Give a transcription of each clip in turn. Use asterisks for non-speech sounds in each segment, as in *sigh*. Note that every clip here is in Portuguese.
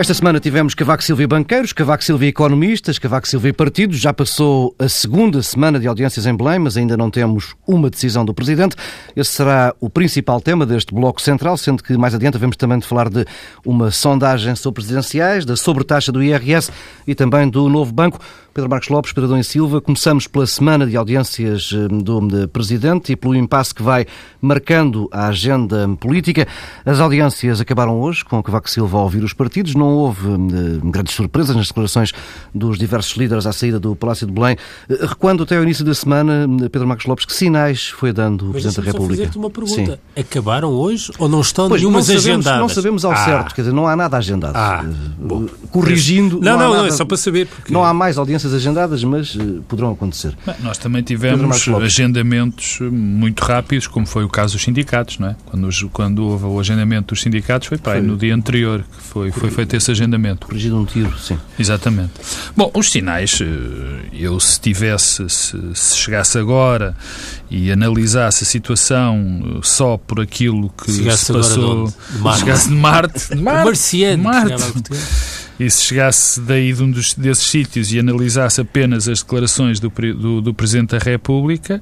Esta semana tivemos Cavaco Silva e banqueiros, Cavaco Silva e economistas, Cavaco Silva e partidos. Já passou a segunda semana de audiências em Belém, mas ainda não temos uma decisão do Presidente. Esse será o principal tema deste bloco central, sendo que mais adiante vamos também de falar de uma sondagem sobre presidenciais, da sobretaxa do IRS e também do novo banco. Pedro Marcos Lopes, Pedro e Silva, começamos pela semana de audiências eh, do Presidente e pelo impasse que vai marcando a agenda política. As audiências acabaram hoje, com Cavaco Silva a ouvir os partidos. Não houve uh, grandes surpresas nas declarações dos diversos líderes à saída do Palácio de Belém. Uh, recuando até ao início da semana, Pedro Marcos Lopes, que sinais foi dando o Mas Presidente da República? fazer-te uma pergunta. Sim. Acabaram hoje ou não estão pois, nenhumas não sabemos, agendadas? Não sabemos ao ah. certo, quer dizer, não há nada agendado. Ah, bom. Corrigindo. Não, não, não, nada, é só para saber. Porque... Não há mais audiências agendadas, mas uh, poderão acontecer. Bem, nós também tivemos agendamentos muito rápidos, como foi o caso dos sindicatos, não é? Quando, quando houve o agendamento dos sindicatos foi, para aí, no dia anterior que foi, foi feito esse agendamento. Corrigido um tiro, sim. Exatamente. Bom, os sinais, eh, eu se tivesse, se, se chegasse agora e analisasse a situação eh, só por aquilo que chegasse se passou, de Marte. chegasse de Marte, de *laughs* Marte, Marciano, Marte. E se chegasse daí de um dos, desses sítios e analisasse apenas as declarações do, do, do Presidente da República,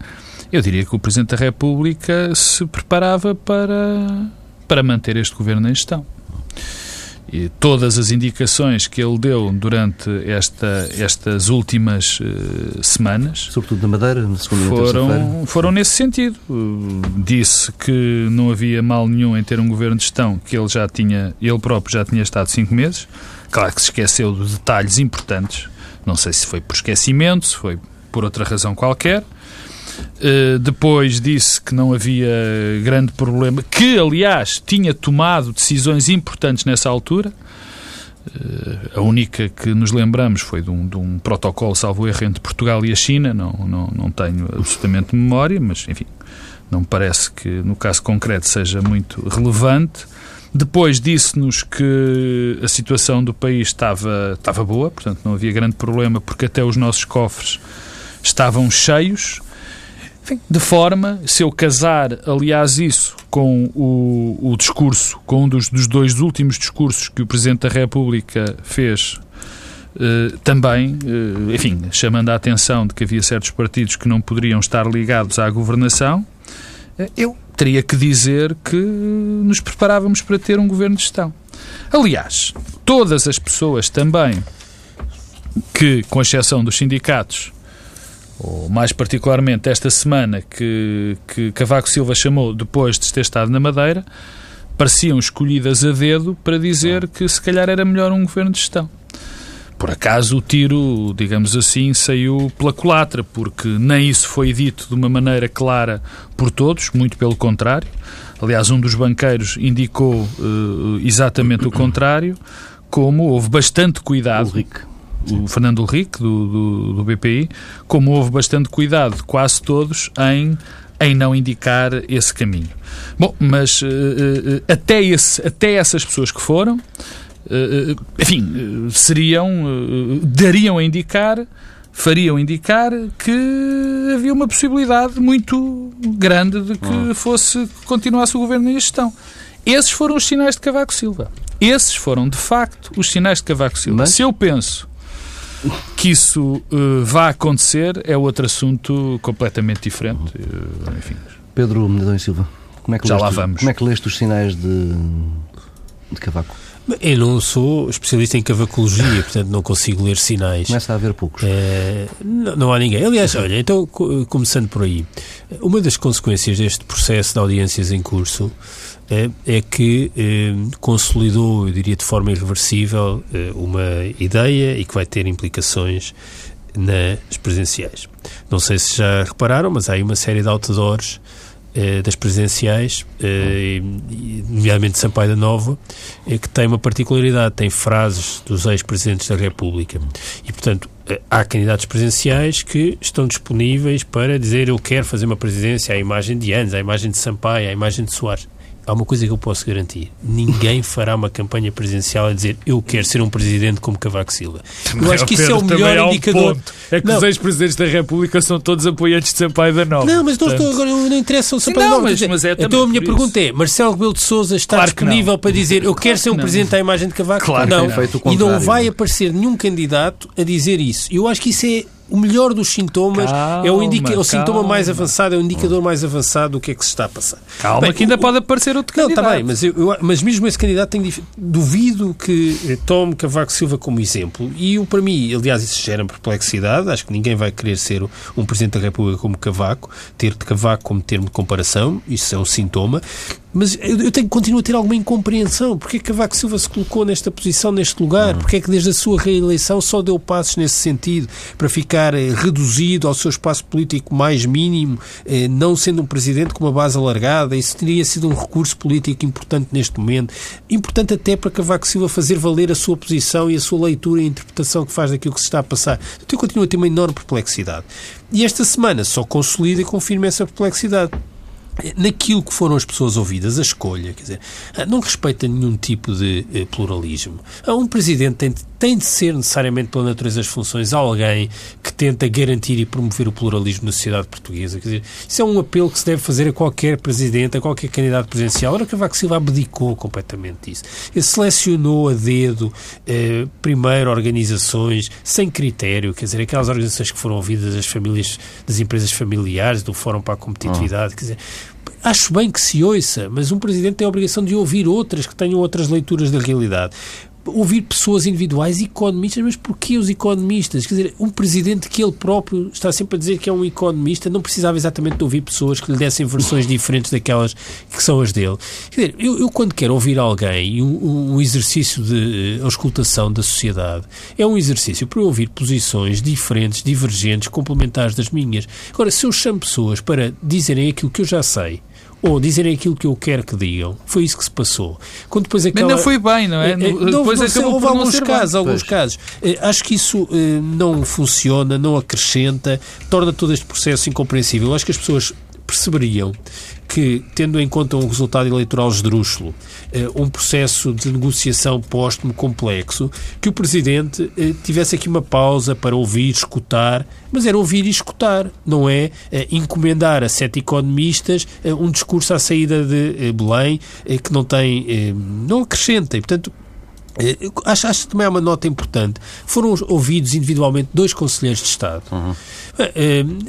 eu diria que o Presidente da República se preparava para, para manter este governo em gestão. E todas as indicações que ele deu durante esta, estas últimas uh, semanas, sobretudo na Madeira, na segunda foram, foram nesse sentido. Uh, disse que não havia mal nenhum em ter um governo de gestão, que ele já tinha, ele próprio já tinha estado cinco meses. Claro que se esqueceu de detalhes importantes. Não sei se foi por esquecimento, se foi por outra razão qualquer. Uh, depois disse que não havia grande problema, que aliás tinha tomado decisões importantes nessa altura. Uh, a única que nos lembramos foi de um, de um, protocolo, salvo erro, entre Portugal e a China. Não, não, não tenho absolutamente memória, mas enfim, não parece que no caso concreto seja muito relevante. Depois disse-nos que a situação do país estava, estava boa, portanto não havia grande problema, porque até os nossos cofres estavam cheios. Enfim, de forma, se eu casar, aliás, isso com o, o discurso, com um dos, dos, dois últimos discursos que o Presidente da República fez, eh, também, eh, enfim, chamando a atenção de que havia certos partidos que não poderiam estar ligados à governação, eh, eu teria que dizer que nos preparávamos para ter um governo de gestão. Aliás, todas as pessoas também que, com exceção dos sindicatos, ou mais particularmente esta semana que, que Cavaco Silva chamou depois de ter estado na Madeira, pareciam escolhidas a dedo para dizer que se calhar era melhor um governo de gestão. Por acaso o tiro, digamos assim, saiu pela culatra, porque nem isso foi dito de uma maneira clara por todos, muito pelo contrário. Aliás, um dos banqueiros indicou uh, exatamente o contrário, como houve bastante cuidado. Ulrich. O Fernando Henrique, do, do, do BPI, como houve bastante cuidado quase todos em em não indicar esse caminho. Bom, mas uh, uh, até, esse, até essas pessoas que foram, eh, enfim, seriam, dariam a indicar, fariam indicar que havia uma possibilidade muito grande de que hum. fosse, continuasse o governo em gestão. Esses foram os sinais de Cavaco Silva. Esses foram, de facto, os sinais de Cavaco Silva. Mas... Se eu penso que isso uh, vá acontecer, é outro assunto completamente diferente. Uh, enfim. Pedro Medão e Silva, como é que Já leste, lá vamos. Como é que leste os sinais de, de Cavaco? Eu não sou especialista em cavacologia, portanto não consigo ler sinais. Começa a haver poucos. É, não, não, há ninguém. Aliás, olha, então começando por aí, uma das consequências deste processo de audiências em curso é, é que é, consolidou, eu diria de forma irreversível, é, uma ideia e que vai ter implicações nas presenciais. Não sei se já repararam, mas há aí uma série de outdoors eh, das presidenciais, eh, nomeadamente Sampaio da Nova, eh, que tem uma particularidade, tem frases dos ex-presidentes da República. E, portanto, há candidatos presidenciais que estão disponíveis para dizer eu quero fazer uma presidência à imagem de Anos, à imagem de Sampaio, à imagem de Soares. Há uma coisa que eu posso garantir: ninguém fará uma campanha presidencial a dizer eu quero ser um presidente como Cavaco Silva. Eu acho que isso é o melhor indicador. Um é que não. os ex-presidentes da República são todos apoiantes de Sampaio da Nova. Não, mas não, estou, agora, não interessa o Sampaio da Nova. Mas, mas é então a minha pergunta é: Marcelo Rebelo de Souza está claro disponível para dizer eu quero ser um presidente à imagem de Cavaco? Claro não. não. E não vai aparecer nenhum candidato a dizer isso. Eu acho que isso é o melhor dos sintomas calma, é o, indica, é o sintoma mais avançado, é o indicador mais avançado do que é que se está a passar. Calma, bem, que ainda o, pode aparecer outro não, candidato. Está bem, mas, eu, mas mesmo esse candidato tem, duvido que eh, tome Cavaco Silva como exemplo. E eu, para mim, aliás, isso gera perplexidade. Acho que ninguém vai querer ser um Presidente da República como Cavaco, ter de Cavaco como termo de comparação, isso é um sintoma. Mas eu tenho, continuo a ter alguma incompreensão. Porquê que Cavaco Silva se colocou nesta posição, neste lugar? Uhum. Porquê é que desde a sua reeleição só deu passos nesse sentido, para ficar eh, reduzido ao seu espaço político mais mínimo, eh, não sendo um presidente com uma base alargada? Isso teria sido um recurso político importante neste momento. Importante até para Cavaco Silva fazer valer a sua posição e a sua leitura e interpretação que faz daquilo que se está a passar. Então eu continuo a ter uma enorme perplexidade. E esta semana só consolida e confirma essa perplexidade naquilo que foram as pessoas ouvidas, a escolha, quer dizer, não respeita nenhum tipo de eh, pluralismo. Um presidente tem, tem de ser necessariamente, pela natureza das funções, alguém que tenta garantir e promover o pluralismo na sociedade portuguesa. Quer dizer, isso é um apelo que se deve fazer a qualquer presidente, a qualquer candidato presidencial. Ora, Cavaco Silva abdicou completamente disso. Ele selecionou a dedo, eh, primeiro, organizações sem critério, quer dizer, aquelas organizações que foram ouvidas das famílias, das empresas familiares, do Fórum para a Competitividade, quer dizer, Acho bem que se ouça, mas um presidente tem a obrigação de ouvir outras que tenham outras leituras da realidade ouvir pessoas individuais, economistas, mas porquê os economistas? Quer dizer, um presidente que ele próprio está sempre a dizer que é um economista não precisava exatamente de ouvir pessoas que lhe dessem versões *laughs* diferentes daquelas que são as dele. Quer dizer, eu, eu quando quero ouvir alguém, um, um exercício de uh, auscultação da sociedade, é um exercício para ouvir posições diferentes, divergentes, complementares das minhas. Agora, se eu chamo pessoas para dizerem aquilo que eu já sei, ou dizerem aquilo que eu quero que digam. Foi isso que se passou. Quando depois aquela... Mas não foi bem, não é? é, é depois não, acabou houve por alguns casos, bem. alguns casos. Eh, acho que isso eh, não funciona, não acrescenta, torna todo este processo incompreensível. Acho que as pessoas perceberiam que, tendo em conta um resultado eleitoral esdrúxulo, eh, um processo de negociação póstumo complexo, que o Presidente eh, tivesse aqui uma pausa para ouvir, escutar, mas era ouvir e escutar, não é eh, encomendar a sete economistas um discurso à saída de Belém que não tem, não acrescenta. E, portanto, Acho, acho que também é uma nota importante. Foram ouvidos individualmente dois conselheiros de Estado. Uhum.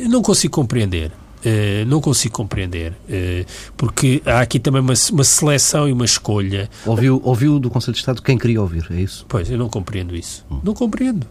Não consigo compreender Uh, não consigo compreender, uh, porque há aqui também uma, uma, seleção e uma escolha. Ouviu, ouviu do Conselho de Estado quem queria ouvir, é isso? Pois, eu não compreendo isso. Hum. Não compreendo.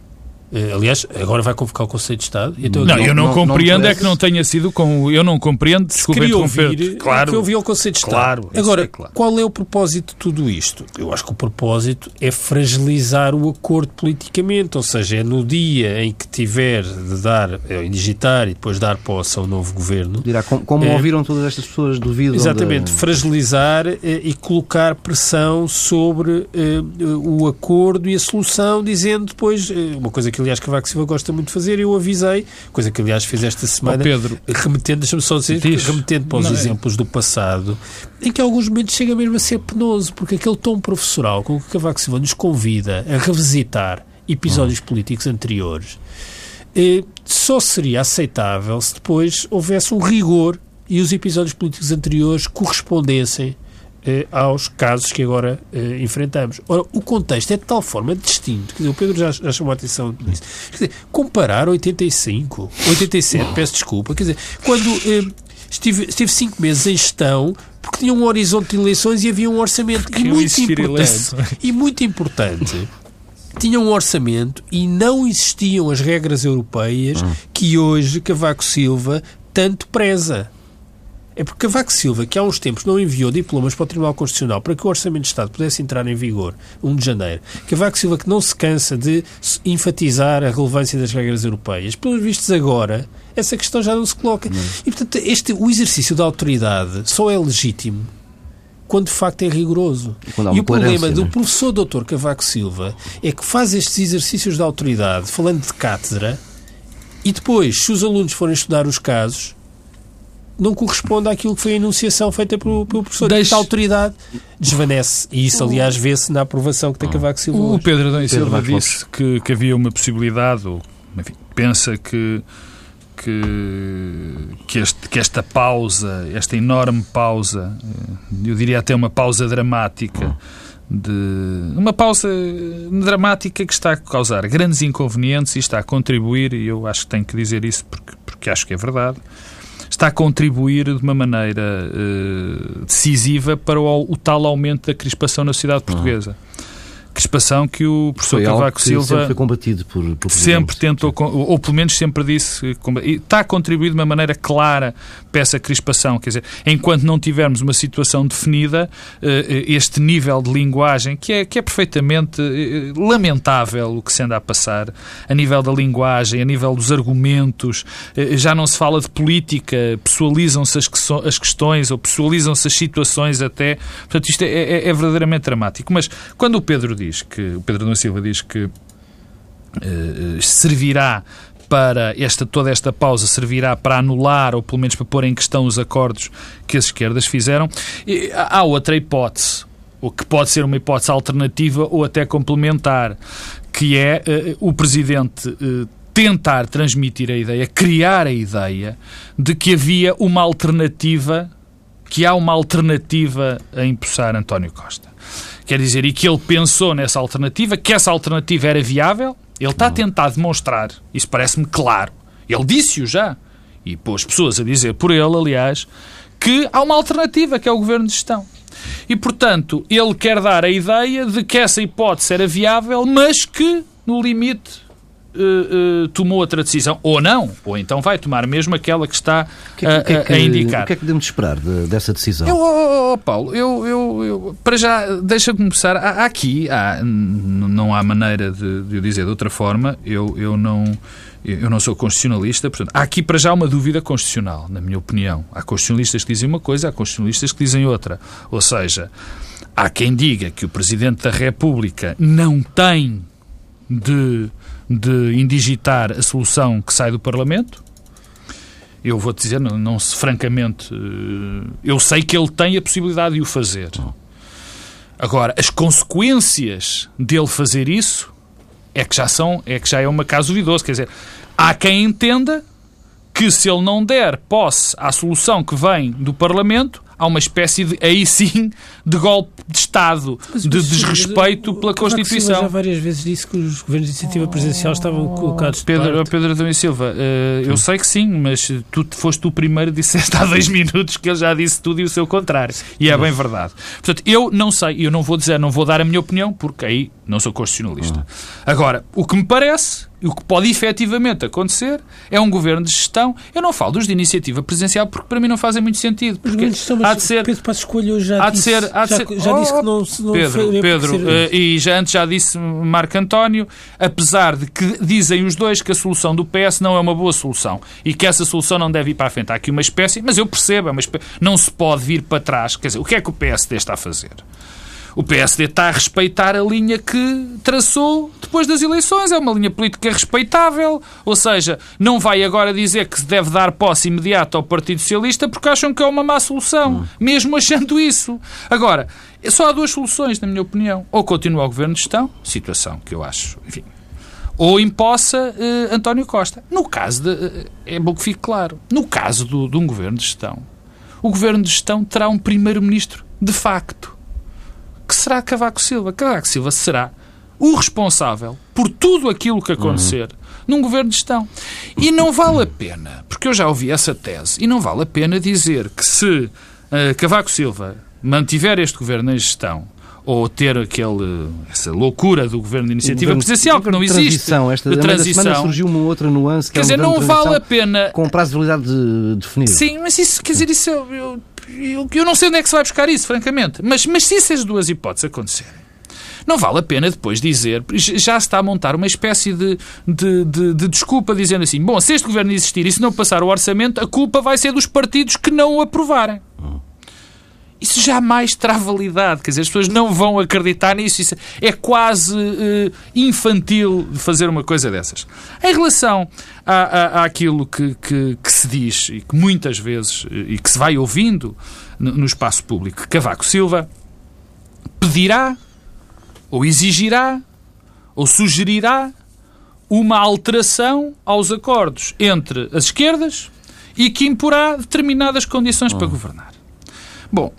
Eh, aliás, agora vai convocar o Conselho de Estado. Então, não, eu não, não compreendo, não é que não tenha sido com. Eu não compreendo, desculpe interromper. Claro. Que ouvi ao Conselho de Estado. Claro. Agora, é claro. qual é o propósito de tudo isto? Eu acho que o propósito é fragilizar o acordo politicamente, ou seja, é no dia em que tiver de dar, é, digitar e depois dar posse ao novo governo. Dirá, como, como é, ouviram todas estas pessoas duvidam. Exatamente, fragilizar é, e colocar pressão sobre é, o acordo e a solução, dizendo depois uma coisa que que aliás Cavaco Silva gosta muito de fazer, eu avisei, coisa que aliás fez esta semana, oh, Pedro, remetendo, deixa-me só dizer, diz, remetendo para os não, é- exemplos do passado, em que alguns momentos chega mesmo a ser penoso, porque aquele tom professoral com que Cavaco Silva nos convida a revisitar episódios hum. políticos anteriores, eh, só seria aceitável se depois houvesse um rigor e os episódios políticos anteriores correspondessem eh, aos casos que agora eh, enfrentamos. Ora, o contexto é de tal forma distinto, quer dizer, o Pedro já, já chamou a atenção nisso, quer dizer, comparar 85, 87, peço desculpa, quer dizer, quando eh, estive, estive cinco meses em gestão, porque tinha um horizonte de eleições e havia um orçamento e muito importante, e muito importante tinha um orçamento e não existiam as regras europeias hum. que hoje Cavaco Silva tanto preza. É porque Cavaco Silva, que há uns tempos não enviou diplomas para o Tribunal Constitucional para que o Orçamento de Estado pudesse entrar em vigor 1 de janeiro, Cavaco Silva que não se cansa de enfatizar a relevância das regras europeias, pelos vistos agora, essa questão já não se coloca. Não. E, portanto, este, o exercício da autoridade só é legítimo quando de facto é rigoroso. E, e o problema do é? professor Dr. Cavaco Silva é que faz estes exercícios de autoridade, falando de cátedra, e depois, se os alunos forem estudar os casos, não corresponde àquilo que foi a enunciação feita pelo, pelo professor. Deixe... Esta autoridade desvanece. E isso, aliás, vê-se na aprovação que tem Cavaco Silva. O hoje. Pedro Adão e Pedro Silva disse que, que havia uma possibilidade, ou enfim, pensa que, que, que, este, que esta pausa, esta enorme pausa, eh, eu diria até uma pausa dramática, de uma pausa dramática que está a causar grandes inconvenientes e está a contribuir, e eu acho que tenho que dizer isso porque, porque acho que é verdade, está a contribuir de uma maneira eh, decisiva para o, o tal aumento da crispação na sociedade portuguesa. Crispação que o professor Cavaco Silva sempre foi combatido por, por sempre tentou, ou ou pelo menos sempre disse, e está a contribuir de uma maneira clara para essa crispação. Quer dizer, enquanto não tivermos uma situação definida, eh, eh, este nível de linguagem, que é, que é perfeitamente eh, lamentável o que se anda a passar, a nível da linguagem, a nível dos argumentos, já não se fala de política, pessoalizam-se as, as questões ou pessoalizam-se as situações até. Portanto, isto é, é- é verdadeiramente dramático. Mas quando o Pedro diz que, o Pedro da Silva diz que eh, servirá para esta, toda esta pausa servirá para anular ou pelo menos para pôr em questão os acordos que as esquerdas fizeram. E há outra hipótese, o que pode ser uma hipótese alternativa ou até complementar, que é eh, o Presidente eh, tentar transmitir a ideia, criar a ideia de que havia uma alternativa, que há uma alternativa a empossar António Costa. Quer dizer, e que ele pensou nessa alternativa, que essa alternativa era viável, ele está a tentar demonstrar, isso parece-me claro, ele disse-o já, e pôs pessoas a dizer por ele, aliás, que há uma alternativa, que é o governo de gestão. E, portanto, ele quer dar a ideia de que essa hipótese era viável, mas que, no limite, eh, tomou outra decisão. Ou não, ou então vai tomar mesmo aquela que está O que, é que- o é a- a, que- a indicar. O que é que devemos esperar de- dessa decisão? Eu, oh, oh, Paulo, eu, eu, eu- para já, deixa-me começar. Há, aqui, há, não há maneira de, de eu dizer de outra forma. Eu, eu, não, eu não sou constitucionalista, portanto, há aqui para já uma dúvida constitucional, na minha opinião. Há constitucionalistas que dizem uma coisa, há constitucionalistas que dizem outra. Ou seja, há quem diga que o Presidente da República não tem de, de indigitar a solução que sai do Parlamento. Eu vou-te dizer, não, não se francamente, eh, eu sei que ele tem a possibilidade de o fazer. Agora, as consequências dele fazer isso é que já são, é que já é um caso duvidoso. Quer dizer, há quem entenda que se ele não der posse à solução que vem do Parlamento, há uma espécie de, aí sim, de golpe de Estado, Mas, de mas, desrespeito o- pela Silva Constituição. já várias vezes disse que os governos de iniciativa presidencial estavam colocados de Pedro, parte. Pedro Adão e Silva, eh, eu sei que sim, mas tu foste o primeiro, disseste há dois *laughs* minutos que ele já disse tudo e o seu contrário. E é bem verdade. Portanto, eu não sei, eu não vou dizer, não vou dar a minha opinião, porque aí não sou constitucionalista. Agora, o que me parece, e o que pode efetivamente acontecer, é um governo de gestão. Eu não falo dos de iniciativa presidencial, porque para mim não fazem muito sentido. Porque há de ser. Pedro Passos Coelho já Há de disse, ser, há de já, ser- já disse Oh, que não, se- não Pedro, faria Pedro eh, e já antes já disse Marco António, apesar de que dizem os dois que a solução do PS não é uma boa solução e que essa solução não deve ir para a frente. Há aqui uma espécie, mas eu percebo, é uma espé- não se pode vir para trás. Quer dizer, o que é que o PSD está a fazer? O PSD está a respeitar a linha que traçou depois das eleições. É uma linha política respeitável. Ou seja, não vai agora dizer que se deve dar posse imediata ao Partido Socialista porque acham que é uma má solução. Mesmo achando isso. Agora, só há duas soluções, na minha opinião. Ou continua o governo de gestão, situação que eu acho, enfim, ou impossa eh, António Costa. No caso de. eh, é bom que fique claro. No caso do, de um governo de gestão, o governo de gestão terá um primeiro-ministro de facto. Que será Cavaco Silva. Cavaco Silva será o responsável por tudo aquilo que acontecer num governo de gestão. E não vale a pena, porque eu já ouvi essa tese, e não vale a pena dizer que se eh, Cavaco Silva mantiver este governo em gestão ou ter aquele, essa loucura do governo de iniciativa governo- presidencial que não de existe, Transição. Esta, de da semana transição, surgiu uma outra nuance que quer é um dizer, não de vale a transição pena com prazo de validade de- definido. Sim, mas isso, quer dizer, isso eu, eu, eu, eu não sei onde é que se vai buscar isso, francamente. Mas, mas se essas duas hipóteses acontecerem, não vale a pena depois dizer, já se está a montar uma espécie de, de, de, de desculpa dizendo assim, bom, se este governo existir e se não passar o orçamento, a culpa vai ser dos partidos que não o aprovarem. Isso jamais terá validade. Quer dizer, as pessoas não vão acreditar nisso. Isso é quase uh, infantil de fazer uma coisa dessas. Em relação à, à, àquilo que, que, que, se diz e que muitas vezes e que se vai ouvindo no, no espaço público, Cavaco Silva pedirá ou exigirá ou sugerirá uma alteração aos acordos entre as esquerdas e que imporá determinadas condições para governar. Bom,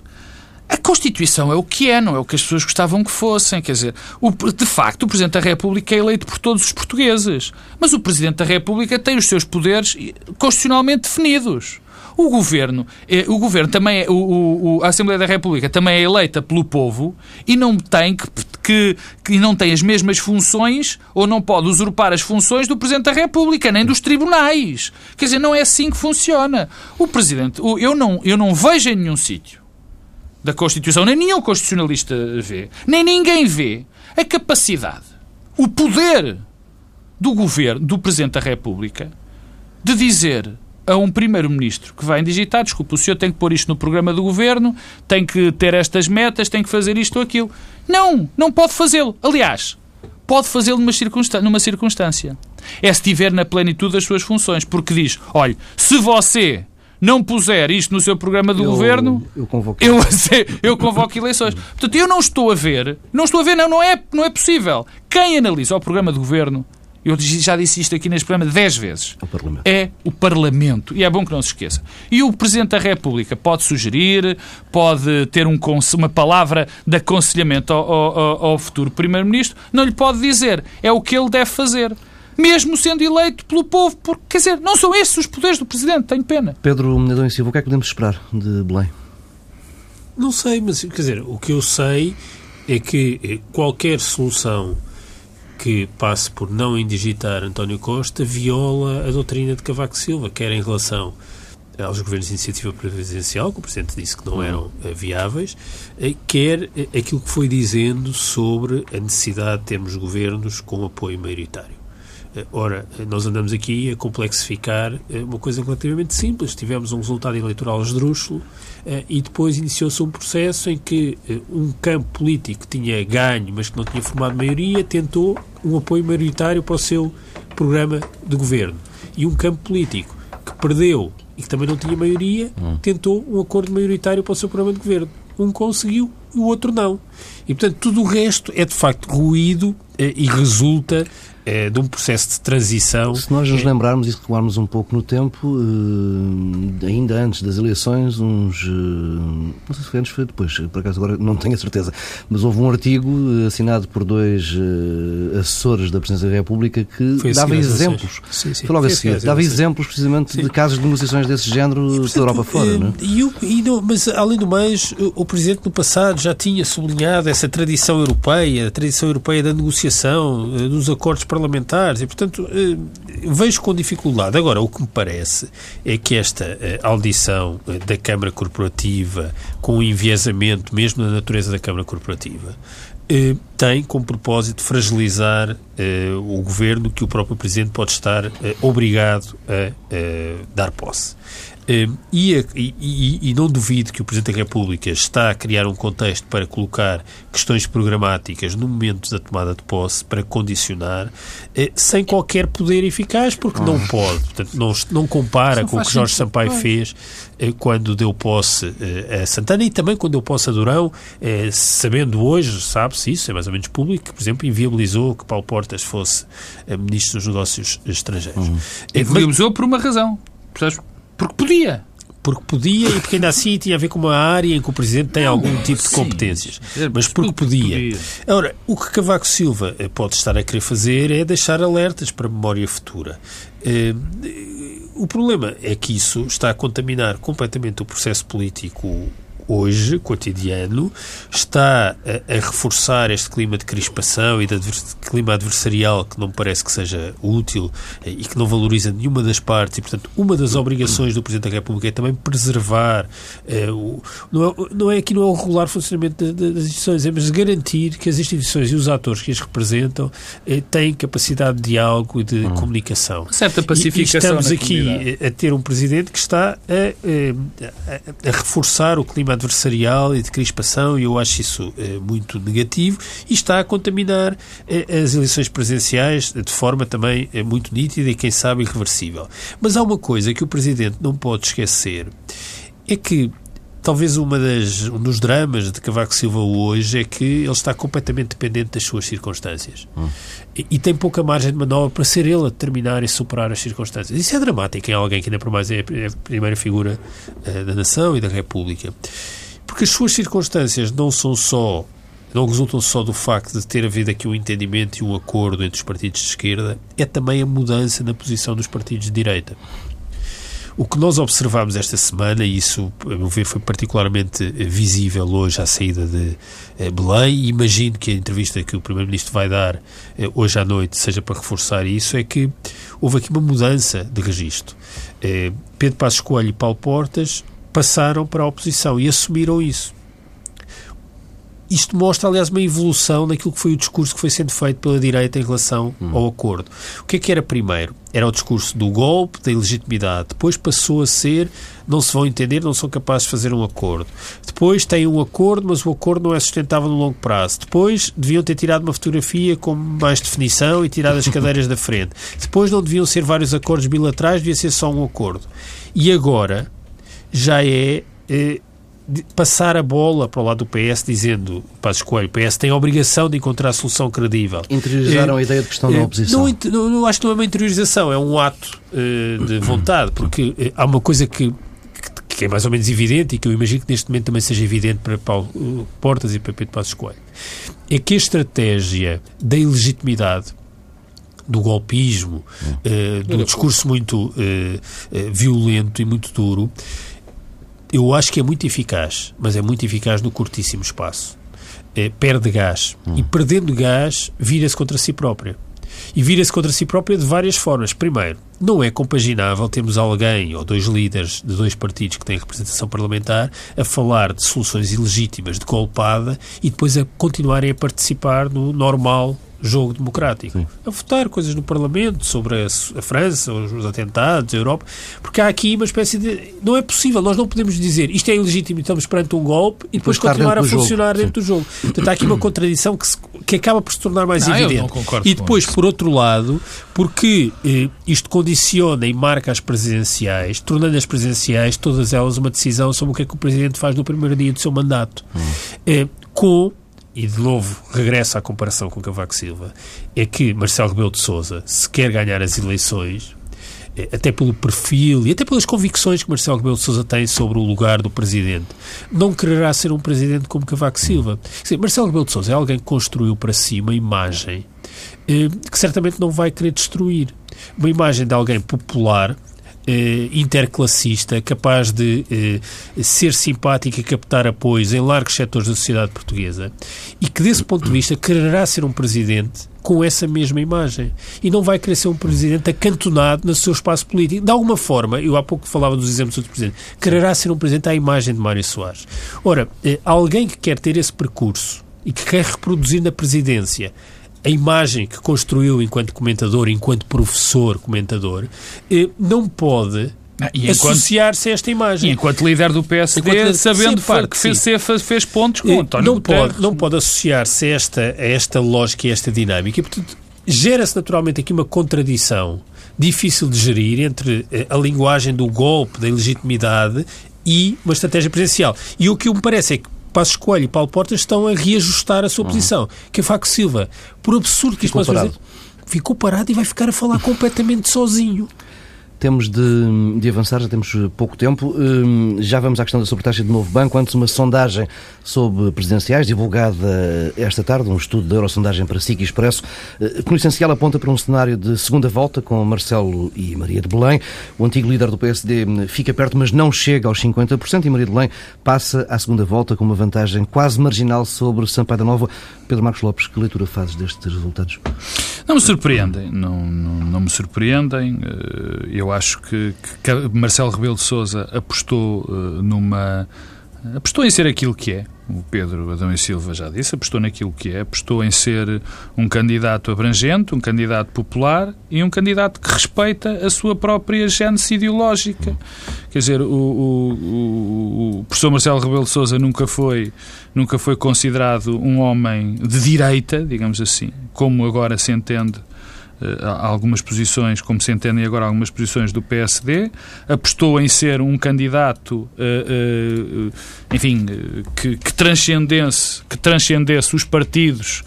a Constituição é o que é, não é o que as pessoas gostavam que fossem. Quer dizer, o, de facto, o Presidente da República é eleito por todos os portugueses. Mas o Presidente da República tem os seus poderes constitucionalmente definidos. O governo, é, o governo também é, o, o, a Assembleia da República também é eleita pelo povo e não tem que, que, que não tem as mesmas funções ou não pode usurpar as funções do Presidente da República nem dos tribunais. Quer dizer, não é assim que funciona. O Presidente, eu não, eu não vejo em nenhum sítio da Constituição, nem nenhum constitucionalista vê, nem ninguém vê a capacidade, o poder do governo, do Presidente da República, de dizer a um primeiro-ministro que vai digitar, desculpa, o senhor tem que pôr isto no programa do governo, tem que ter estas metas, tem que fazer isto ou aquilo. Não, não pode fazê-lo. Aliás, pode fazê-lo numa, circunstância, numa circunstância. É se estiver na plenitude das suas funções, porque diz, olha, se você não puser isto no seu programa do eu, governo, eu convoco, eu, *laughs* eu convoco eleições. Portanto, eu não estou a ver, não estou a ver, não, não é, não é possível. Quem analisa o programa do governo eu já disse isto aqui neste programa dez vezes. O Parlamento. É o Parlamento. E é bom que não se esqueça. E o Presidente da República pode sugerir, pode ter um, uma palavra de aconselhamento ao, ao, ao futuro Primeiro-Ministro, não lhe pode dizer. É o que ele deve fazer. Mesmo sendo eleito pelo povo. Porque, quer dizer, não são esses os poderes do Presidente. Tenho pena. Pedro Menedão e Silva, o que é que podemos esperar de Belém? Não sei, mas, quer dizer, o que eu sei é que eh, qualquer solução que passe por não indigitar António Costa viola a doutrina de Cavaco Silva, quer em relação aos governos de iniciativa presidencial, que o Presidente disse que não uhum. eram uh, viáveis, uh, quer aquilo que foi dizendo sobre a necessidade de termos governos com apoio maioritário. Ora, nós andamos aqui a complexificar uma coisa relativamente simples. Tivemos um resultado eleitoral esdrúxulo e depois iniciou-se um processo em que um campo político que tinha ganho, mas que não tinha formado maioria, tentou um apoio maioritário para o seu programa de governo. E um campo político que perdeu e que também não tinha maioria, hum. tentou um acordo maioritário para o seu programa de governo. Um conseguiu e o outro não. E, portanto, tudo o resto é, de facto, ruído eh, e resulta é, de um processo de transição. Se nós nos lembrarmos e recuarmos um pouco no tempo, eh, ainda antes das eleições, uns. Eh, não sei se foi antes, foi depois, por acaso agora não tenho a certeza, mas houve um artigo assinado por dois assessores da Presidência da República que foi dava exemplos. Sim, sim. Foi logo a seguir. Dava exemplos precisamente sim. de casos de negociações desse género e, portanto, Europa fora, não é? E, e não, mas, além do mais, o Presidente no passado já tinha sublinhado essa tradição europeia, a tradição europeia da negociação, dos acordos para parlamentares e, portanto, eh, vejo com dificuldade. Agora, o que me parece é que esta eh, audição eh, da Câmara Corporativa, com o enviesamento mesmo da natureza da Câmara Corporativa, tem como propósito fragilizar o governo que o próprio Presidente pode estar obrigado a dar posse. Ehm, e, e, e, não duvido que o Presidente da República está a criar um contexto para colocar questões programáticas no momento da tomada de posse, para condicionar, eh, sem qualquer poder eficaz, porque não pode. Portanto, não, não compara com o que Jorge Sampaio fez eh, quando deu posse eh, a Santana e também quando deu posse a Durão, sabendo hoje, sabe-se isso, é mais ou menos público, que, por exemplo, inviabilizou que Paulo Portas fosse Ministro dos Negócios Estrangeiros. Uhum. Inviabilizou por uma razão. Percebes? Porque podia. Porque podia e porque ainda assim tinha a ver com uma área em que o Presidente tem algum tipo de competências. Sim, mas porque podia. podia. Ora, o que Cavaco Silva eh, pode estar a querer fazer é deixar alertas para a memória futura. Eh, o problema é que isso está a contaminar completamente o processo político hoje, cotidiano, está a, a, reforçar este clima de crispação e de clima adversarial que não me parece que seja útil eh, e que não valoriza nenhuma das partes e, portanto, uma das obrigações do Presidente da República é também preservar eh, o, não, é, não é aqui não é o regular funcionamento das instituições, é mas garantir que as instituições e os atores que as representam eh, têm capacidade de diálogo e de hum. comunicação. Certa pacificação. E, e estamos aqui a, a ter um Presidente que está a, a, a reforçar o clima adversarial e de crispação, e eu acho isso eh, muito negativo, e está a contaminar eh, as eleições presenciais de forma também eh, muito nítida e, quem sabe, irreversível. Mas há uma coisa que o Presidente não pode esquecer, é que talvez uma das, um dos dramas de Cavaco Silva hoje é que ele está completamente dependente das suas circunstâncias. Hum. E, e, tem pouca margem de manobra para ser ele a determinar e superar as circunstâncias. Isso é dramático em alguém que ainda por mais é a primeira figura uh, da nação e da República. Porque as suas circunstâncias não são só não resultam só do facto de ter havido aqui um entendimento e um acordo entre os partidos de esquerda, é também a mudança na posição dos partidos de direita. O que nós observamos esta semana, e isso, a meu ver, foi particularmente eh, visível hoje à saída de eh, Belém, e imagino que a entrevista que o Primeiro-Ministro vai dar eh, hoje à noite seja para reforçar isso, é que houve aqui uma mudança de registro. Pedro Passos Coelho e Paulo Portas passaram para a oposição e assumiram isso. Isto mostra, aliás, uma evolução naquilo que foi o discurso que foi sendo feito pela direita em relação hum. ao acordo. O que é que era primeiro? Era o discurso do golpe, da ilegitimidade. Depois passou a ser não se vão entender, não são capazes de fazer um acordo. Depois têm um acordo, mas o acordo não é sustentável no longo prazo. Depois deviam ter tirado uma fotografia com mais definição e tirado as *laughs* cadeiras da frente. Depois não deviam ser vários acordos bilaterais, devia ser só um acordo. E agora já é, é passar a bola para o lado do PS dizendo, Passos Coelho, o PS tem a obrigação de encontrar solução credível. Interiorizaram é, a ideia de questão é, da oposição. Não, não, não, acho que não é uma interiorização, é um ato uh, de vontade, porque uh, há uma coisa que, que, que, é mais ou menos evidente e que eu imagino que neste momento também seja evidente para Paulo uh, Portas e para Pedro Passos Coelho, é que a estratégia da ilegitimidade do golpismo, do discurso muito violento e muito duro, eu acho que é muito eficaz, mas é muito eficaz no curtíssimo espaço. É, perde gás. Hum. E perdendo gás, vira-se contra si própria. E vira-se contra si própria de várias formas. Primeiro, não é compaginável termos alguém ou dois líderes de dois partidos que têm representação parlamentar a falar de soluções ilegítimas de golpada e depois a continuarem a participar no normal jogo democrático. Sim. A votar coisas no Parlamento sobre a, a, França, os atentados, a Europa, porque há aqui uma espécie de. Não é possível, nós não podemos dizer isto é ilegítimo e estamos perante um golpe e depois, depois continuar a funcionar jogo. dentro Sim. do jogo. Portanto, há aqui uma *clears throat* contradição que, se, que acaba por se tornar mais não, evidente. e depois, por outro lado, porque eh, isto condiciona e marca as presidenciais, tornando as presidenciais, todas elas, uma decisão sobre o que é que o Presidente faz no primeiro dia do seu mandato. Hum. Eh, com e de novo regressa à comparação com Cavaco Silva, é que Marcelo Rebelo de Sousa, se quer ganhar as eleições, eh, até pelo perfil e até pelas convicções que Marcelo Rebelo de Sousa tem sobre o lugar do presidente, não quererá ser um presidente como Cavaco Silva. Marcelo Rebelo de Sousa é alguém que construiu para si uma imagem eh, que certamente não vai querer destruir. Uma imagem de alguém popular, eh, interclassista, capaz de eh, ser simpático e captar apoios em largos setores da sociedade portuguesa e que, desse ponto de vista, quererá ser um presidente com essa mesma imagem. E não vai querer ser um presidente acantonado no seu espaço político. De alguma forma, eu há pouco falava dos exemplos dos presidentes, quererá ser um presidente à imagem de Mário Soares. Ora, eh, alguém que quer ter esse percurso e que quer reproduzir na presidência a imagem que construiu enquanto comentador, enquanto professor comentador, eh, não pode ah, associar-se a esta imagem. E enquanto líder do PSD, enquanto, sabendo sim, que fez, fez, fez pontos com eh, António não Guterres. Pode, não pode associar-se a esta, a esta lógica e a esta dinâmica. E, portanto, gera-se naturalmente aqui uma contradição difícil de gerir entre eh, a linguagem do golpe, da ilegitimidade e uma estratégia presidencial. E o que me parece é que Passos Coelho e Paulo Portas estão a reajustar a sua uhum. posição. Que é Faco Silva, por absurdo que isto possa fazer, ficou parado e vai ficar a falar completamente sozinho. Temos de, de, avançar, já temos pouco tempo. Hum, já vamos à questão da sobretaxa de novo banco. Antes, uma sondagem sobre presidenciais, divulgada esta tarde, um estudo da Eurosondagem para SIC Expresso, eh, que no essencial aponta para um cenário de segunda volta com Marcelo e Maria de Belém. O antigo líder do PSD fica perto, mas não chega aos 50%, e Maria de Belém passa à segunda volta com uma vantagem quase marginal sobre Sampaio da Nova. Pedro Marcos Lopes, que leitura fazes destes resultados? Não me surpreendem, não, não, não me surpreendem. Eh, eu acho que, que Marcelo Rebelo de Sousa apostou eh, numa apostou em ser aquilo que é, o Pedro Adão e Silva já disse, apostou naquilo que é, apostou em ser um candidato abrangente, um candidato popular e um candidato que respeita a sua própria gênese ideológica. Quer dizer, o, o, o, o professor Marcelo Rebelo de Sousa nunca foi, nunca foi considerado um homem de direita, digamos assim, como agora se entende algumas posições, como se entendem agora algumas posições do PSD, apostou em ser um candidato, eh, eh, enfim, que, que, transcendesse, que transcendesse os partidos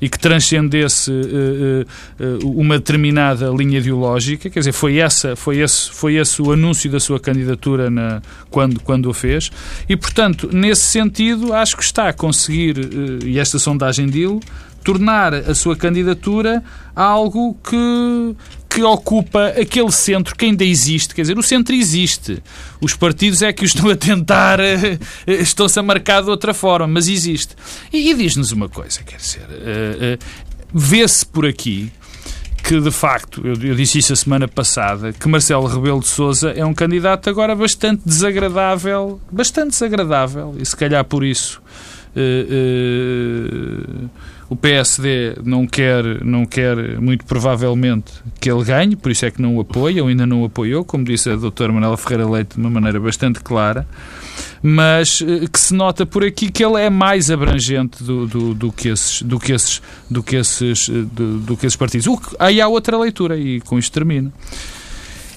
e que transcendesse uma determinada linha ideológica, quer dizer, foi, essa, foi, esse, foi esse o anúncio da sua candidatura na, quando, quando o fez, e portanto, nesse sentido, acho que está a conseguir, e esta sondagem dele, tornar a sua candidatura algo que, que ocupa aquele centro que ainda existe. Quer dizer, o centro existe. Os partidos é que o estão a tentar, eh, estão-se a marcar de outra forma, mas existe. E, e diz-nos uma coisa, quer dizer, uh, uh, vê-se por aqui que de facto, eu, eu, disse isso a semana passada, que Marcelo Rebelo de Sousa é um candidato agora bastante desagradável, bastante desagradável, e se calhar por isso uh, o PSD não quer, não quer, muito provavelmente, que ele ganhe, por isso é que não o apoia, ou ainda não o apoiou, como disse a doutora Manuela Ferreira Leite de uma maneira bastante clara, mas uh, que se nota por aqui que ele é mais abrangente do, que, esses, do, que, esses, do, que, esses, do, que esses partidos. O que, aí há outra leitura, e com isto termino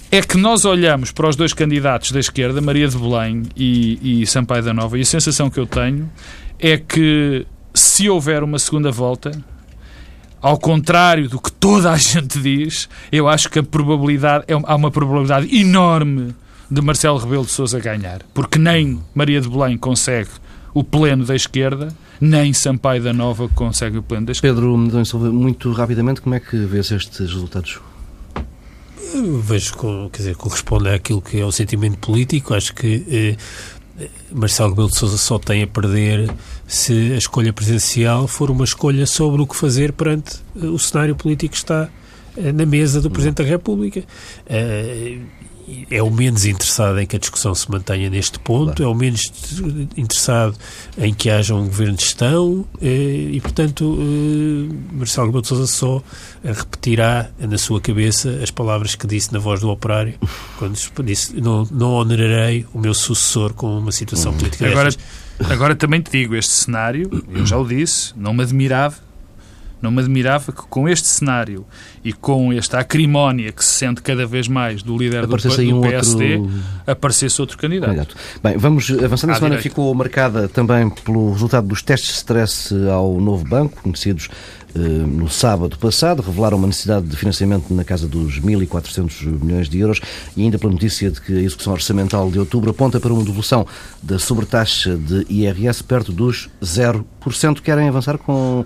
é que nós olhamos para os dois candidatos da esquerda, Maria de Belém e, e Sampaio da Nova, e a sensação que eu tenho é que se houver uma segunda volta, ao contrário do que toda a gente diz, eu acho que a probabilidade é, há uma probabilidade enorme de Marcelo Rebelo de Sousa ganhar, porque nem Maria de Belém consegue o pleno da esquerda, nem Sampaio da Nova consegue o pleno da esquerda. Pedro muito rapidamente, como é que vês estes resultados? Eu vejo, com, quer dizer, corresponde àquilo que é o sentimento político. Acho que eh, Marcelo Rebelo de Sousa só tem a perder se a escolha presidencial for uma escolha sobre o que fazer perante eh, o cenário político que está eh, na mesa do Presidente da República. Eh, é o menos interessado em que a discussão se mantenha neste ponto, claro. é o menos interessado em que haja um governo de gestão e, portanto, Marcelo Rebelo de Sousa só repetirá na sua cabeça as palavras que disse na voz do operário, quando disse não, não honorarei o meu sucessor com uma situação uhum. política Agora, agora também te digo, este cenário, eu já o disse, não me admirava não me admirava que com este cenário e com esta acrimónia que se sente cada vez mais do líder do, do, PSD, outro... aparecesse outro candidato. candidato. Bem, vamos avançando. A semana direita. ficou marcada também pelo resultado dos testes de stress ao novo banco, conhecidos no sábado passado, revelaram uma necessidade de financiamento na casa dos 1.400 milhões de euros e ainda pela notícia de que a execução orçamental de outubro aponta para uma devolução da sobretaxa de IRS perto dos 0%. Querem avançar com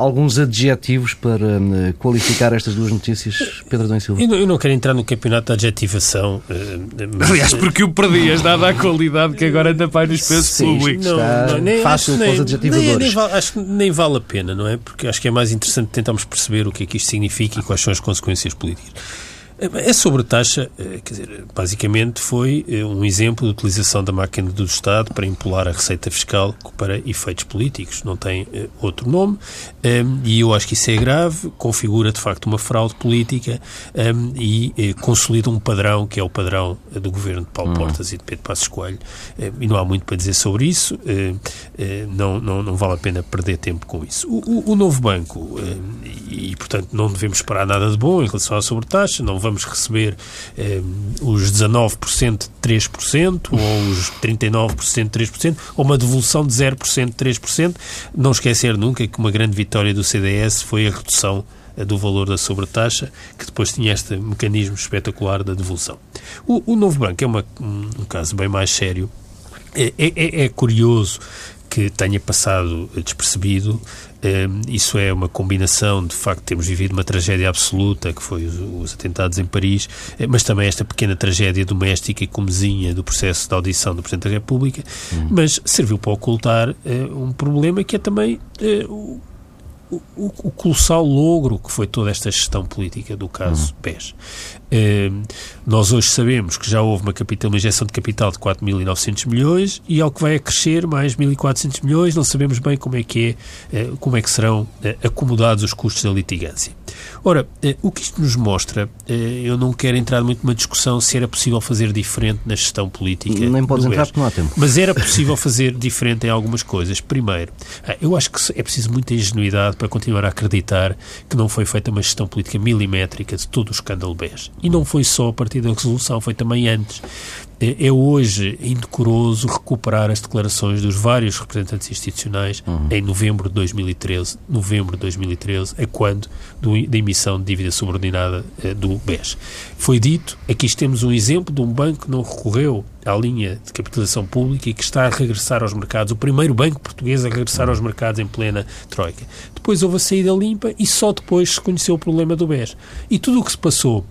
alguns adjetivos para uh, qualificar estas duas notícias, Pedro Dom Silva? Eu não, eu não, quero entrar no campeonato da adjetivação. Uh, mas... Aliás, porque o perdias, dada a qualidade que agora anda para nos pesos públicos. Não, está não, nem, fácil para os adjetivadores. Nem, nem acho que nem vale a pena, não é? Porque acho que é mais interessante tentarmos perceber o que é que isto significa e quais são as consequências políticas. A sobretaxa, eh, quer dizer, basicamente foi eh, um exemplo de utilização da máquina do Estado para impular a receita fiscal para efeitos políticos, não tem eh, outro nome, e eu acho que isso é grave, configura de facto uma fraude política e consolida um padrão que é o padrão do governo de Paulo hum. Portas e de Pedro Passos Coelho, e não há muito para dizer sobre isso, não, não, não vale a pena perder tempo com isso. O, o, o novo banco, e portanto não devemos esperar nada de bom em relação à sobretaxa, não vamos vamos receber eh, os 19% de 3% ou os 39% de 3% ou uma devolução de 0% de 3%. Não esquecer nunca que uma grande vitória do CDS foi a redução eh, do valor da sobretaxa, que depois tinha este mecanismo espetacular da devolução. O, o Novo Banco é uma, um caso bem mais sério. É, é, é curioso que tenha passado despercebido. Isso é uma combinação, de facto, temos vivido uma tragédia absoluta, que foi os, os atentados em Paris, eh, mas também esta pequena tragédia doméstica e comezinha do processo de audição do Presidente da República, hum. mas serviu para ocultar um problema que é também o, o, colossal logro que foi toda esta gestão política do caso uhum. PES. Uh, nós hoje sabemos que já houve uma, capital, uma injeção de capital de 4.900 milhões e ao que vai a crescer mais 1.400 milhões, não sabemos bem como é que é, uh, como é que serão uh, acomodados os custos da litigância. Ora, o que isto nos mostra, eu não quero entrar muito numa discussão se era possível fazer diferente na gestão política. Nem podes entrar porque não há tempo. Mas era possível *laughs* fazer diferente em algumas coisas. Primeiro, eu acho que é preciso muita ingenuidade para continuar a acreditar que não foi feita uma gestão política milimétrica de todo o escândalo BES. E não foi só a partir da resolução, foi também antes. É, é hoje indecoroso recuperar as declarações dos vários representantes institucionais uhum. em novembro de 2013. Novembro de 2013 é quando do, da emissão de dívida subordinada eh, do BES. Foi dito, aqui temos um exemplo de um banco que não recorreu à linha de capitalização pública e que está a regressar aos mercados, o primeiro banco português a regressar aos mercados em plena troika. Depois houve a saída limpa e só depois se conheceu o problema do BES. E tudo o que se passou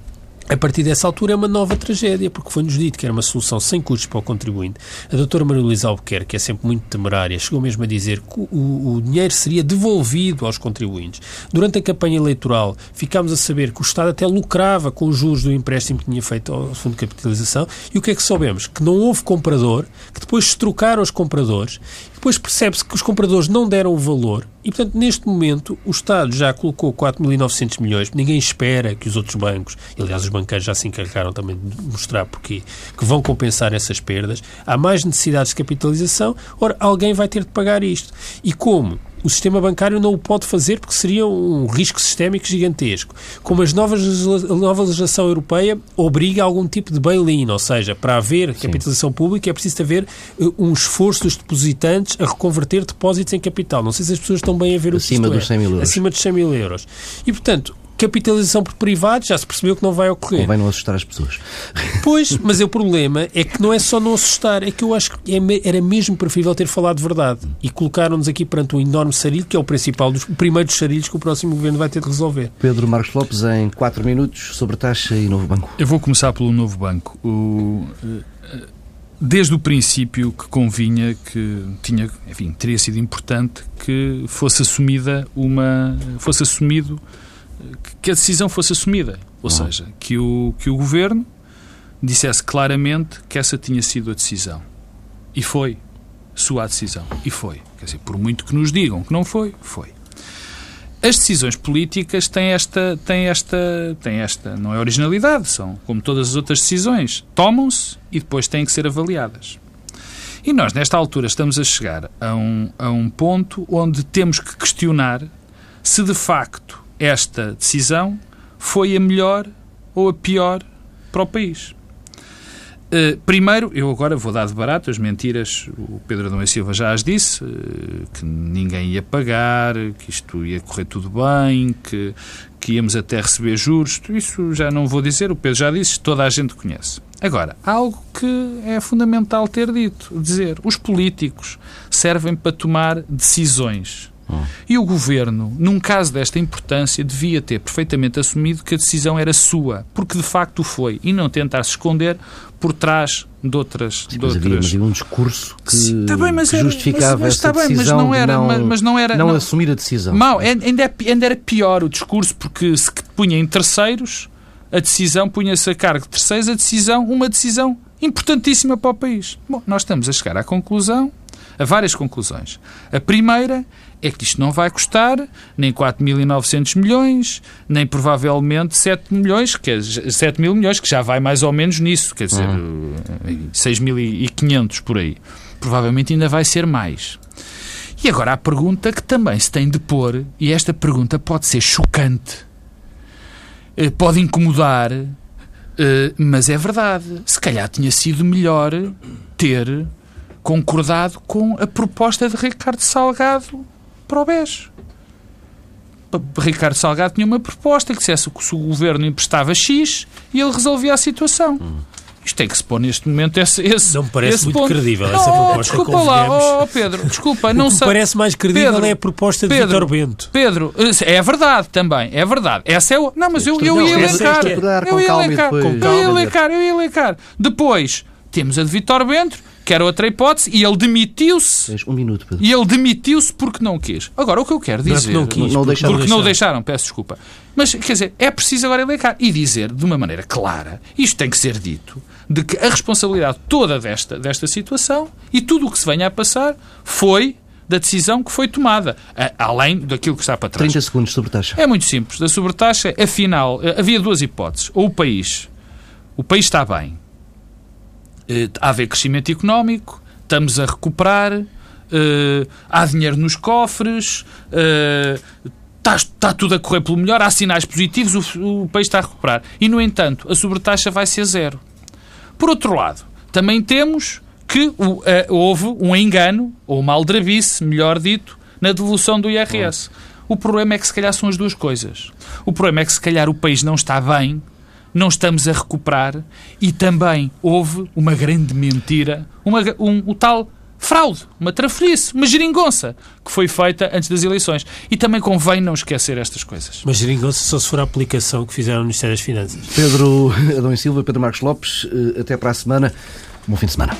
a partir dessa altura é uma nova tragédia, porque foi-nos dito que era uma solução sem custos para o contribuinte. A doutora Maria Luísa Albuquerque, que é sempre muito temerária, chegou mesmo a dizer que o, o, dinheiro seria devolvido aos contribuintes. Durante a campanha eleitoral, ficámos a saber que o Estado até lucrava com os juros do empréstimo que tinha feito ao Fundo de Capitalização. E o que é que soubemos? Que não houve comprador, que depois se trocaram os compradores depois percebe-se que os compradores não deram o valor e, portanto, neste momento, o Estado já colocou 4.900 milhões. Ninguém espera que os outros bancos, aliás, os banqueiros já se encarregaram também de mostrar porque que vão compensar essas perdas. Há mais necessidades de capitalização. Ora, alguém vai ter de pagar isto. E como? O sistema bancário não o pode fazer porque seria um risco sistémico gigantesco. Como as novas, a nova legislação europeia obriga a algum tipo de bail-in, ou seja, para haver Sim. capitalização pública é preciso haver uh, um esforço dos depositantes a reconverter depósitos em capital. Não sei se as pessoas estão bem a ver Acima o que isto dos é. 100 mil euros. Acima dos 100 mil euros. E, portanto, capitalização por privados, já se percebeu que não vai ocorrer. Convém não assustar as pessoas. Pois, mas o problema é que não é só não assustar, é que eu acho que é era mesmo preferível ter falado de verdade. E colocaram-nos aqui perante um enorme sarilho, que é o principal, dos, o primeiro dos sarilhos que o próximo governo vai ter de resolver. Pedro Marcos Lopes, em 4 minutos, sobre taxa e novo banco. Eu vou começar pelo novo banco. O, eh, desde o princípio que convinha que tinha, enfim, teria sido importante que fosse assumida uma, fosse assumido que a decisão fosse assumida. Ou uhum. seja, que o, que o governo dissesse claramente que essa tinha sido a decisão. E foi. Sua decisão. E foi. Quer dizer, por muito que nos digam que não foi, foi. As decisões políticas têm esta, têm esta, têm esta, não é originalidade, são como todas as outras decisões, tomam-se e depois têm que ser avaliadas. E nós, nesta altura, estamos a chegar a um, a um ponto onde temos que questionar se de facto esta decisão foi a melhor ou a pior para o país. Uh, primeiro, eu agora vou dar de barato as mentiras, o Pedro Adão e Silva já as disse, uh, que ninguém ia pagar, que isto ia correr tudo bem, que, que íamos até receber juros, isso já não vou dizer, o Pedro já disse, toda a gente conhece. Agora, algo que é fundamental ter dito, dizer, os políticos servem para tomar decisões e o governo, num caso desta importância, devia ter perfeitamente assumido que a decisão era sua, porque de facto foi, e não tentar se esconder por trás de outras. Sim, de mas, outras... Havia, um discurso que, Sim, tá bem, mas que justificava mas, mas, essa bem, decisão mas não era, não, mas não era não, não assumir a decisão. Mal, ainda, é, ainda era pior o discurso, porque se punha em terceiros a decisão, punha-se a cargo de terceiros a decisão, uma decisão importantíssima para o país. Bom, nós estamos a chegar à conclusão, a várias conclusões. A primeira é que isto não vai custar nem 4.900 milhões, nem provavelmente 7 milhões, que é 7 mil milhões, que já vai mais ou menos nisso, quer dizer, uhum. 6.500 por aí. Provavelmente ainda vai ser mais. E agora a pergunta que também se tem de pôr, e esta pergunta pode ser chocante, eh, pode incomodar, eh, mas é verdade. Se calhar tinha sido melhor ter concordado com a proposta de Ricardo Salgado para o BES. Ricardo Salgado tinha uma proposta que dissesse que se o governo emprestava X e ele resolvia a situação. Hum. Isto tem que se pôr neste momento esse, esse Não me parece esse muito ponto. credível essa oh, proposta. Desculpa lá, oh, Pedro, desculpa. não o que me parece mais credível Pedro, é a proposta de Pedro, Vitor Bento. Pedro, é verdade também, é verdade. Essa é o... Não, mas eu, eu, ia elencar. Eu ia elencar. Eu ia elencar, eu ia elencar. Depois, temos a de Vitor Bento, que era outra hipótese, e ele demitiu-se. Um minuto, Pedro. E ele demitiu-se porque não quis. Agora, o que eu quero dizer. Não, não quis, não porque, deixaram. porque não deixaram, peço desculpa. Mas, quer dizer, é preciso agora elencar e dizer de uma maneira clara, isto tem que ser dito, de que a responsabilidade toda desta, desta situação e tudo o que se venha a passar foi da decisão que foi tomada, a- além daquilo que está para trás. 30 segundos sobre taxa. É muito simples. Da sobretaxa, afinal, eh, havia duas hipóteses. Ou o país, o país está bem, há a haver crescimento económico, estamos a recuperar, eh, há dinheiro nos cofres, eh, está, está tudo a correr pelo melhor, há sinais positivos, o, o país está a recuperar. E, no entanto, a sobretaxa vai ser zero. Por outro lado, também temos que eh, houve um engano, ou uma aldrabice, melhor dito, na devolução do IRS. O problema é que se calhar são as duas coisas. O problema é que se calhar o país não está bem, não estamos a recuperar e também houve uma grande mentira, uma, um, o tal fraude, uma trafelice, uma geringonça que foi feita antes das eleições. E também convém não esquecer estas coisas. Mas geringonça só se for a aplicação que fizeram no Ministério das Finanças. Pedro Adão e Silva, Pedro Marcos Lopes, eh, até para a semana. Bom fim de semana.